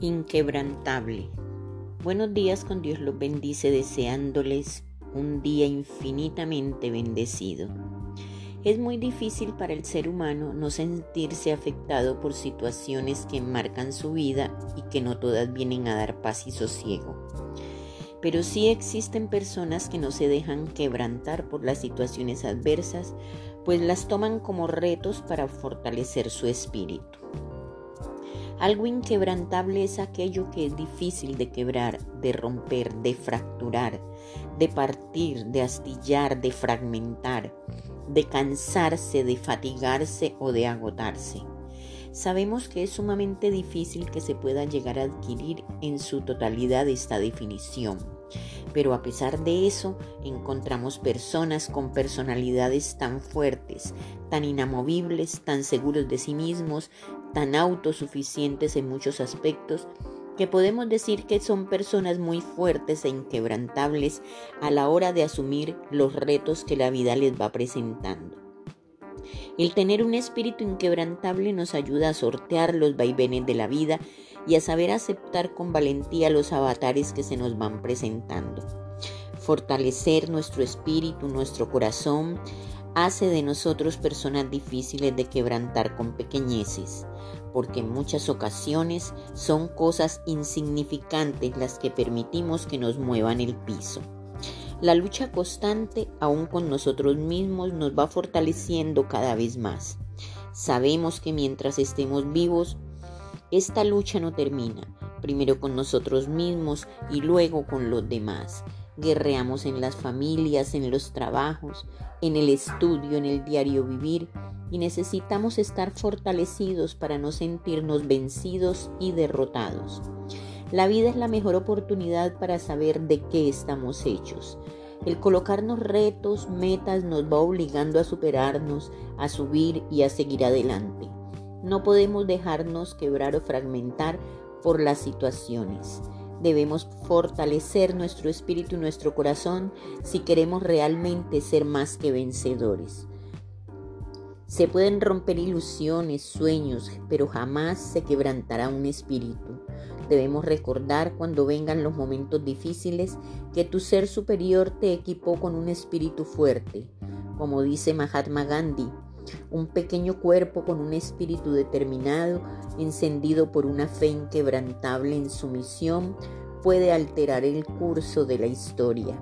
Inquebrantable. Buenos días con Dios los bendice deseándoles un día infinitamente bendecido. Es muy difícil para el ser humano no sentirse afectado por situaciones que marcan su vida y que no todas vienen a dar paz y sosiego. Pero sí existen personas que no se dejan quebrantar por las situaciones adversas, pues las toman como retos para fortalecer su espíritu. Algo inquebrantable es aquello que es difícil de quebrar, de romper, de fracturar, de partir, de astillar, de fragmentar, de cansarse, de fatigarse o de agotarse. Sabemos que es sumamente difícil que se pueda llegar a adquirir en su totalidad esta definición pero a pesar de eso, encontramos personas con personalidades tan fuertes, tan inamovibles, tan seguros de sí mismos, tan autosuficientes en muchos aspectos, que podemos decir que son personas muy fuertes e inquebrantables a la hora de asumir los retos que la vida les va presentando. El tener un espíritu inquebrantable nos ayuda a sortear los vaivenes de la vida y a saber aceptar con valentía los avatares que se nos van presentando. Fortalecer nuestro espíritu, nuestro corazón, hace de nosotros personas difíciles de quebrantar con pequeñeces, porque en muchas ocasiones son cosas insignificantes las que permitimos que nos muevan el piso. La lucha constante, aún con nosotros mismos, nos va fortaleciendo cada vez más. Sabemos que mientras estemos vivos, esta lucha no termina, primero con nosotros mismos y luego con los demás. Guerreamos en las familias, en los trabajos, en el estudio, en el diario vivir y necesitamos estar fortalecidos para no sentirnos vencidos y derrotados. La vida es la mejor oportunidad para saber de qué estamos hechos. El colocarnos retos, metas nos va obligando a superarnos, a subir y a seguir adelante. No podemos dejarnos quebrar o fragmentar por las situaciones. Debemos fortalecer nuestro espíritu y nuestro corazón si queremos realmente ser más que vencedores. Se pueden romper ilusiones, sueños, pero jamás se quebrantará un espíritu. Debemos recordar cuando vengan los momentos difíciles que tu ser superior te equipó con un espíritu fuerte. Como dice Mahatma Gandhi, un pequeño cuerpo con un espíritu determinado, encendido por una fe inquebrantable en su misión, puede alterar el curso de la historia.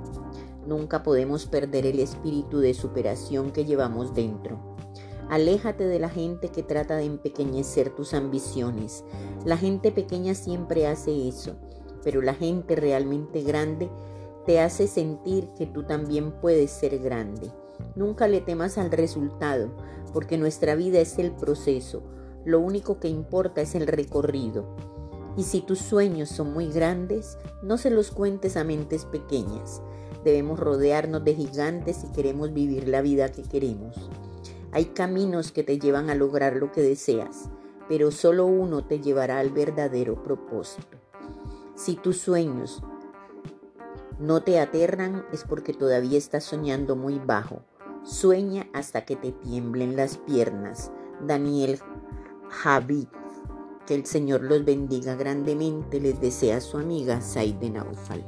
Nunca podemos perder el espíritu de superación que llevamos dentro. Aléjate de la gente que trata de empequeñecer tus ambiciones. La gente pequeña siempre hace eso, pero la gente realmente grande te hace sentir que tú también puedes ser grande. Nunca le temas al resultado, porque nuestra vida es el proceso. Lo único que importa es el recorrido. Y si tus sueños son muy grandes, no se los cuentes a mentes pequeñas. Debemos rodearnos de gigantes si queremos vivir la vida que queremos. Hay caminos que te llevan a lograr lo que deseas, pero solo uno te llevará al verdadero propósito. Si tus sueños no te aterran es porque todavía estás soñando muy bajo. Sueña hasta que te tiemblen las piernas. Daniel Javid. Que el Señor los bendiga grandemente, les desea su amiga Saide Naufal.